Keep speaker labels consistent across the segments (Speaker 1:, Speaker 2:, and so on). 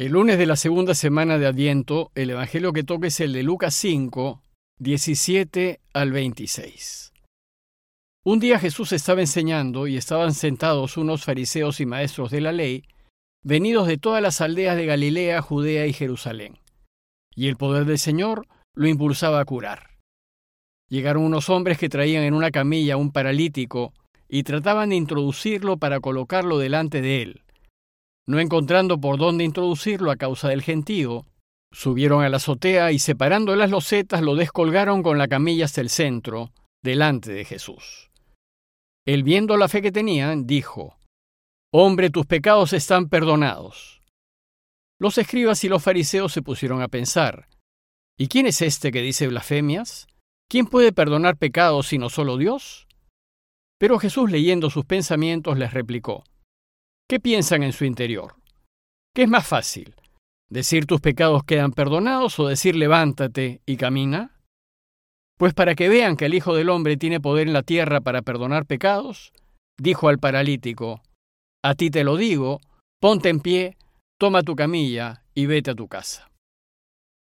Speaker 1: El lunes de la segunda semana de Adviento, el Evangelio que toca es el de Lucas 5, 17 al 26. Un día Jesús estaba enseñando y estaban sentados unos fariseos y maestros de la ley, venidos de todas las aldeas de Galilea, Judea y Jerusalén. Y el poder del Señor lo impulsaba a curar. Llegaron unos hombres que traían en una camilla un paralítico y trataban de introducirlo para colocarlo delante de él no encontrando por dónde introducirlo a causa del gentío, subieron a la azotea y separando las losetas lo descolgaron con la camilla hasta el centro, delante de Jesús. Él viendo la fe que tenían, dijo, Hombre, tus pecados están perdonados. Los escribas y los fariseos se pusieron a pensar, ¿y quién es este que dice blasfemias? ¿Quién puede perdonar pecados sino solo Dios? Pero Jesús leyendo sus pensamientos les replicó, ¿Qué piensan en su interior? ¿Qué es más fácil? ¿Decir tus pecados quedan perdonados o decir levántate y camina? Pues para que vean que el Hijo del Hombre tiene poder en la tierra para perdonar pecados, dijo al paralítico, A ti te lo digo, ponte en pie, toma tu camilla y vete a tu casa.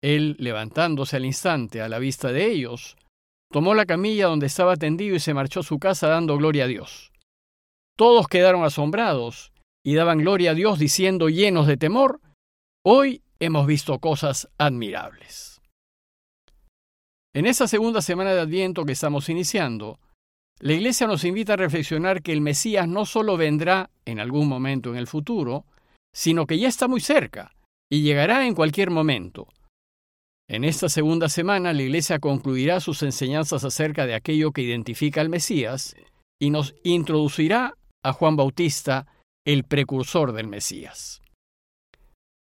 Speaker 1: Él, levantándose al instante a la vista de ellos, tomó la camilla donde estaba tendido y se marchó a su casa dando gloria a Dios. Todos quedaron asombrados y daban gloria a Dios diciendo llenos de temor, hoy hemos visto cosas admirables. En esa segunda semana de Adviento que estamos iniciando, la Iglesia nos invita a reflexionar que el Mesías no solo vendrá en algún momento en el futuro, sino que ya está muy cerca y llegará en cualquier momento. En esta segunda semana la Iglesia concluirá sus enseñanzas acerca de aquello que identifica al Mesías y nos introducirá a Juan Bautista el precursor del Mesías.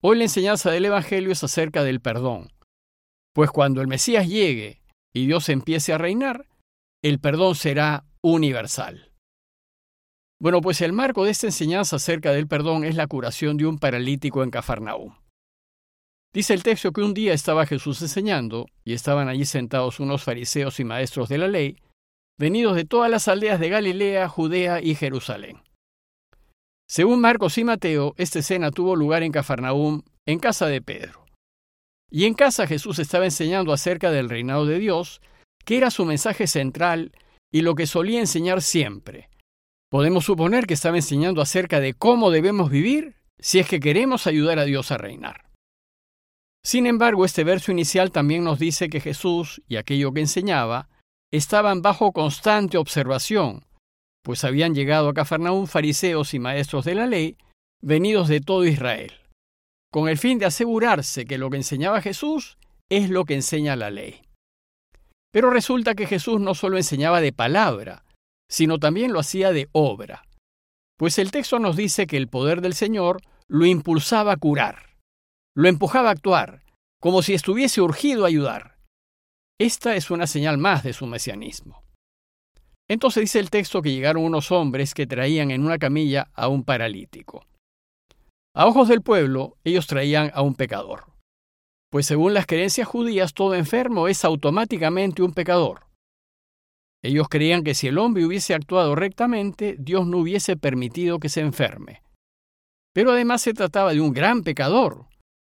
Speaker 1: Hoy la enseñanza del Evangelio es acerca del perdón, pues cuando el Mesías llegue y Dios empiece a reinar, el perdón será universal. Bueno, pues el marco de esta enseñanza acerca del perdón es la curación de un paralítico en Cafarnaúm. Dice el texto que un día estaba Jesús enseñando y estaban allí sentados unos fariseos y maestros de la ley, venidos de todas las aldeas de Galilea, Judea y Jerusalén. Según Marcos y Mateo, esta escena tuvo lugar en Cafarnaúm, en casa de Pedro. Y en casa Jesús estaba enseñando acerca del reinado de Dios, que era su mensaje central y lo que solía enseñar siempre. Podemos suponer que estaba enseñando acerca de cómo debemos vivir si es que queremos ayudar a Dios a reinar. Sin embargo, este verso inicial también nos dice que Jesús y aquello que enseñaba estaban bajo constante observación, pues habían llegado a Cafarnaúm fariseos y maestros de la ley, venidos de todo Israel, con el fin de asegurarse que lo que enseñaba Jesús es lo que enseña la ley. Pero resulta que Jesús no solo enseñaba de palabra, sino también lo hacía de obra, pues el texto nos dice que el poder del Señor lo impulsaba a curar, lo empujaba a actuar, como si estuviese urgido a ayudar. Esta es una señal más de su mesianismo. Entonces dice el texto que llegaron unos hombres que traían en una camilla a un paralítico. A ojos del pueblo, ellos traían a un pecador. Pues según las creencias judías, todo enfermo es automáticamente un pecador. Ellos creían que si el hombre hubiese actuado rectamente, Dios no hubiese permitido que se enferme. Pero además se trataba de un gran pecador,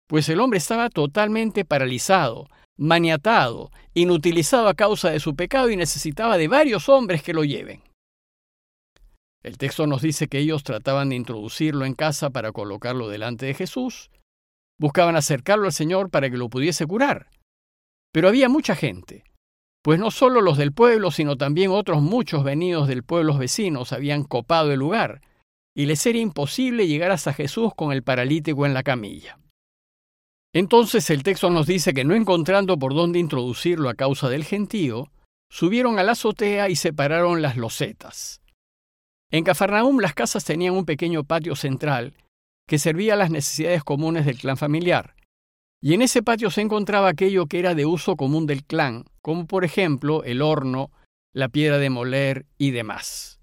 Speaker 1: pues el hombre estaba totalmente paralizado, maniatado, inutilizado a causa de su pecado y necesitaba de varios hombres que lo lleven. El texto nos dice que ellos trataban de introducirlo en casa para colocarlo delante de Jesús, buscaban acercarlo al Señor para que lo pudiese curar. Pero había mucha gente, pues no solo los del pueblo, sino también otros muchos venidos del pueblo vecinos habían copado el lugar, y les era imposible llegar hasta Jesús con el paralítico en la camilla. Entonces el texto nos dice que no encontrando por dónde introducirlo a causa del gentío, subieron a la azotea y separaron las losetas. En Cafarnaúm las casas tenían un pequeño patio central que servía a las necesidades comunes del clan familiar, y en ese patio se encontraba aquello que era de uso común del clan, como por ejemplo el horno, la piedra de moler y demás.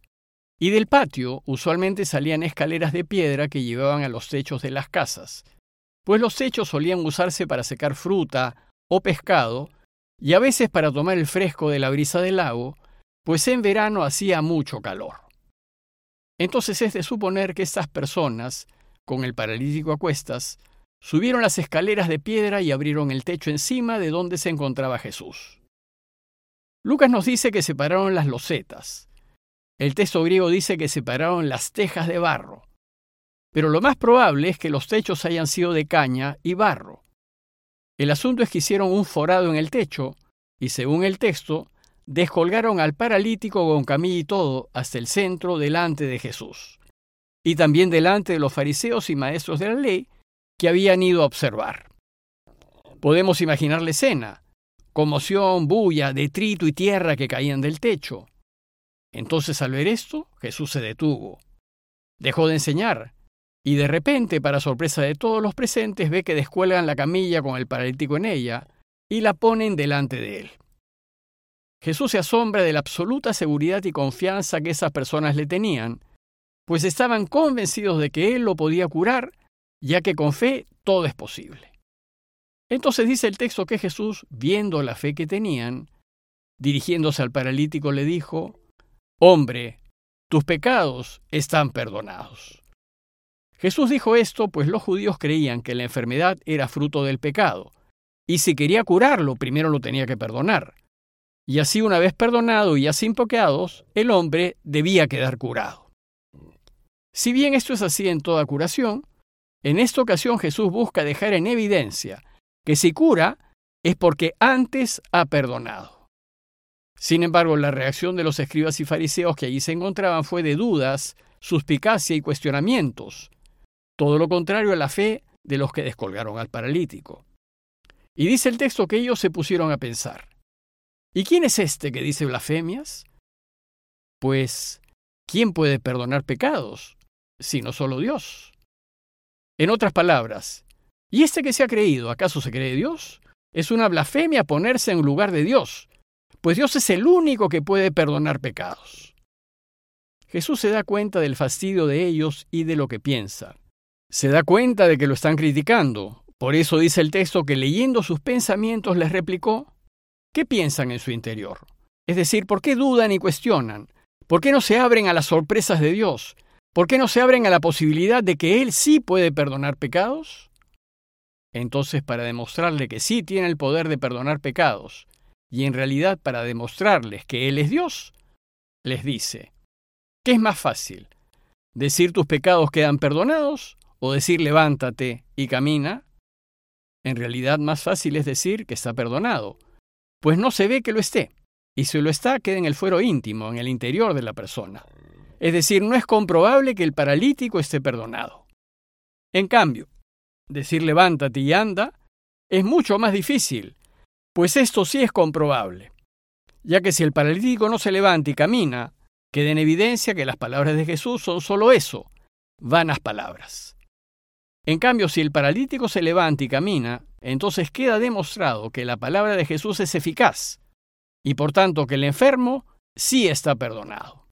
Speaker 1: Y del patio usualmente salían escaleras de piedra que llevaban a los techos de las casas, pues los techos solían usarse para secar fruta o pescado, y a veces para tomar el fresco de la brisa del lago, pues en verano hacía mucho calor. Entonces es de suponer que estas personas, con el paralítico a cuestas, subieron las escaleras de piedra y abrieron el techo encima de donde se encontraba Jesús. Lucas nos dice que separaron las losetas. El texto griego dice que separaron las tejas de barro. Pero lo más probable es que los techos hayan sido de caña y barro. El asunto es que hicieron un forado en el techo y, según el texto, descolgaron al paralítico con camilla y todo hasta el centro delante de Jesús, y también delante de los fariseos y maestros de la ley que habían ido a observar. Podemos imaginar la escena, conmoción, bulla, detrito y tierra que caían del techo. Entonces al ver esto, Jesús se detuvo. Dejó de enseñar, y de repente, para sorpresa de todos los presentes, ve que descuelgan la camilla con el paralítico en ella y la ponen delante de él. Jesús se asombra de la absoluta seguridad y confianza que esas personas le tenían, pues estaban convencidos de que Él lo podía curar, ya que con fe todo es posible. Entonces dice el texto que Jesús, viendo la fe que tenían, dirigiéndose al paralítico, le dijo, Hombre, tus pecados están perdonados. Jesús dijo esto pues los judíos creían que la enfermedad era fruto del pecado, y si quería curarlo, primero lo tenía que perdonar. Y así una vez perdonado y ya sin el hombre debía quedar curado. Si bien esto es así en toda curación, en esta ocasión Jesús busca dejar en evidencia que si cura es porque antes ha perdonado. Sin embargo, la reacción de los escribas y fariseos que allí se encontraban fue de dudas, suspicacia y cuestionamientos, todo lo contrario a la fe de los que descolgaron al paralítico. Y dice el texto que ellos se pusieron a pensar, ¿Y quién es este que dice blasfemias? Pues, ¿quién puede perdonar pecados? Sino solo Dios. En otras palabras, ¿y este que se ha creído, acaso se cree Dios? Es una blasfemia ponerse en lugar de Dios, pues Dios es el único que puede perdonar pecados. Jesús se da cuenta del fastidio de ellos y de lo que piensa. Se da cuenta de que lo están criticando. Por eso dice el texto que leyendo sus pensamientos les replicó, ¿Qué piensan en su interior? Es decir, ¿por qué dudan y cuestionan? ¿Por qué no se abren a las sorpresas de Dios? ¿Por qué no se abren a la posibilidad de que Él sí puede perdonar pecados? Entonces, para demostrarle que sí tiene el poder de perdonar pecados, y en realidad para demostrarles que Él es Dios, les dice, ¿qué es más fácil? ¿Decir tus pecados quedan perdonados o decir levántate y camina? En realidad más fácil es decir que está perdonado, pues no se ve que lo esté, y si lo está, queda en el fuero íntimo, en el interior de la persona. Es decir, no es comprobable que el paralítico esté perdonado. En cambio, decir levántate y anda es mucho más difícil, pues esto sí es comprobable, ya que si el paralítico no se levanta y camina, queda en evidencia que las palabras de Jesús son solo eso, vanas palabras. En cambio, si el paralítico se levanta y camina, entonces queda demostrado que la palabra de Jesús es eficaz y por tanto que el enfermo sí está perdonado.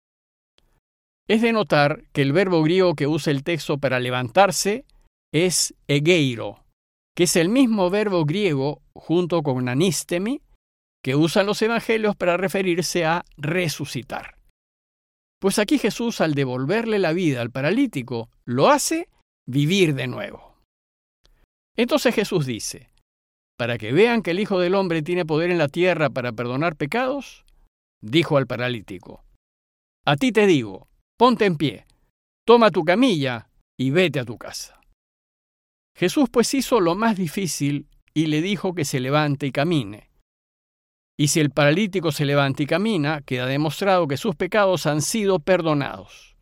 Speaker 1: Es de notar que el verbo griego que usa el texto para levantarse es egeiro, que es el mismo verbo griego junto con anistemi que usan los evangelios para referirse a resucitar. Pues aquí Jesús al devolverle la vida al paralítico lo hace vivir de nuevo. Entonces Jesús dice, para que vean que el Hijo del Hombre tiene poder en la tierra para perdonar pecados, dijo al paralítico, a ti te digo, ponte en pie, toma tu camilla y vete a tu casa. Jesús pues hizo lo más difícil y le dijo que se levante y camine. Y si el paralítico se levanta y camina, queda demostrado que sus pecados han sido perdonados.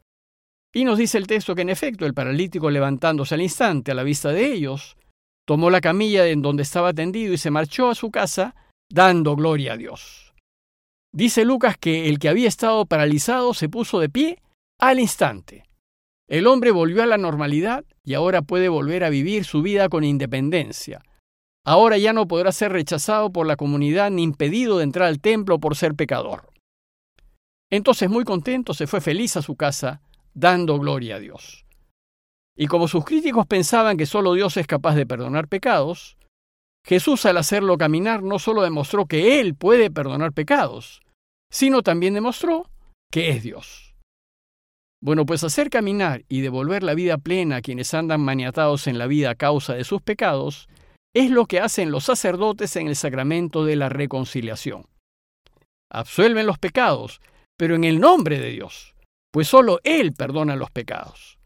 Speaker 1: Y nos dice el texto que en efecto el paralítico levantándose al instante a la vista de ellos, tomó la camilla en donde estaba tendido y se marchó a su casa dando gloria a Dios. Dice Lucas que el que había estado paralizado se puso de pie al instante. El hombre volvió a la normalidad y ahora puede volver a vivir su vida con independencia. Ahora ya no podrá ser rechazado por la comunidad ni impedido de entrar al templo por ser pecador. Entonces muy contento se fue feliz a su casa dando gloria a Dios. Y como sus críticos pensaban que solo Dios es capaz de perdonar pecados, Jesús al hacerlo caminar no solo demostró que Él puede perdonar pecados, sino también demostró que es Dios. Bueno, pues hacer caminar y devolver la vida plena a quienes andan maniatados en la vida a causa de sus pecados es lo que hacen los sacerdotes en el sacramento de la reconciliación. Absuelven los pecados, pero en el nombre de Dios, pues solo Él perdona los pecados.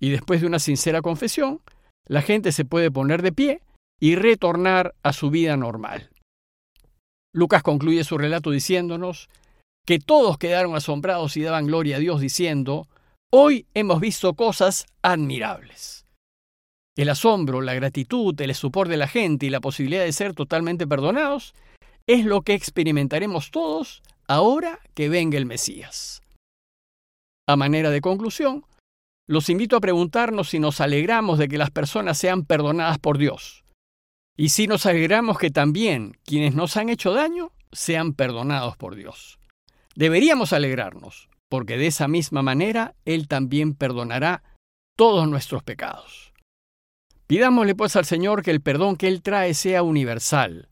Speaker 1: Y después de una sincera confesión, la gente se puede poner de pie y retornar a su vida normal. Lucas concluye su relato diciéndonos que todos quedaron asombrados y daban gloria a Dios diciendo, hoy hemos visto cosas admirables. El asombro, la gratitud, el estupor de la gente y la posibilidad de ser totalmente perdonados es lo que experimentaremos todos ahora que venga el Mesías. A manera de conclusión, los invito a preguntarnos si nos alegramos de que las personas sean perdonadas por Dios y si nos alegramos que también quienes nos han hecho daño sean perdonados por Dios. Deberíamos alegrarnos, porque de esa misma manera Él también perdonará todos nuestros pecados. Pidámosle pues al Señor que el perdón que Él trae sea universal,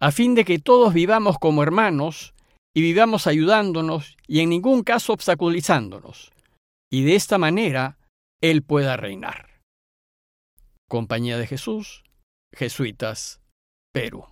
Speaker 1: a fin de que todos vivamos como hermanos y vivamos ayudándonos y en ningún caso obstaculizándonos, y de esta manera Él pueda reinar. Compañía de Jesús, Jesuitas, Perú.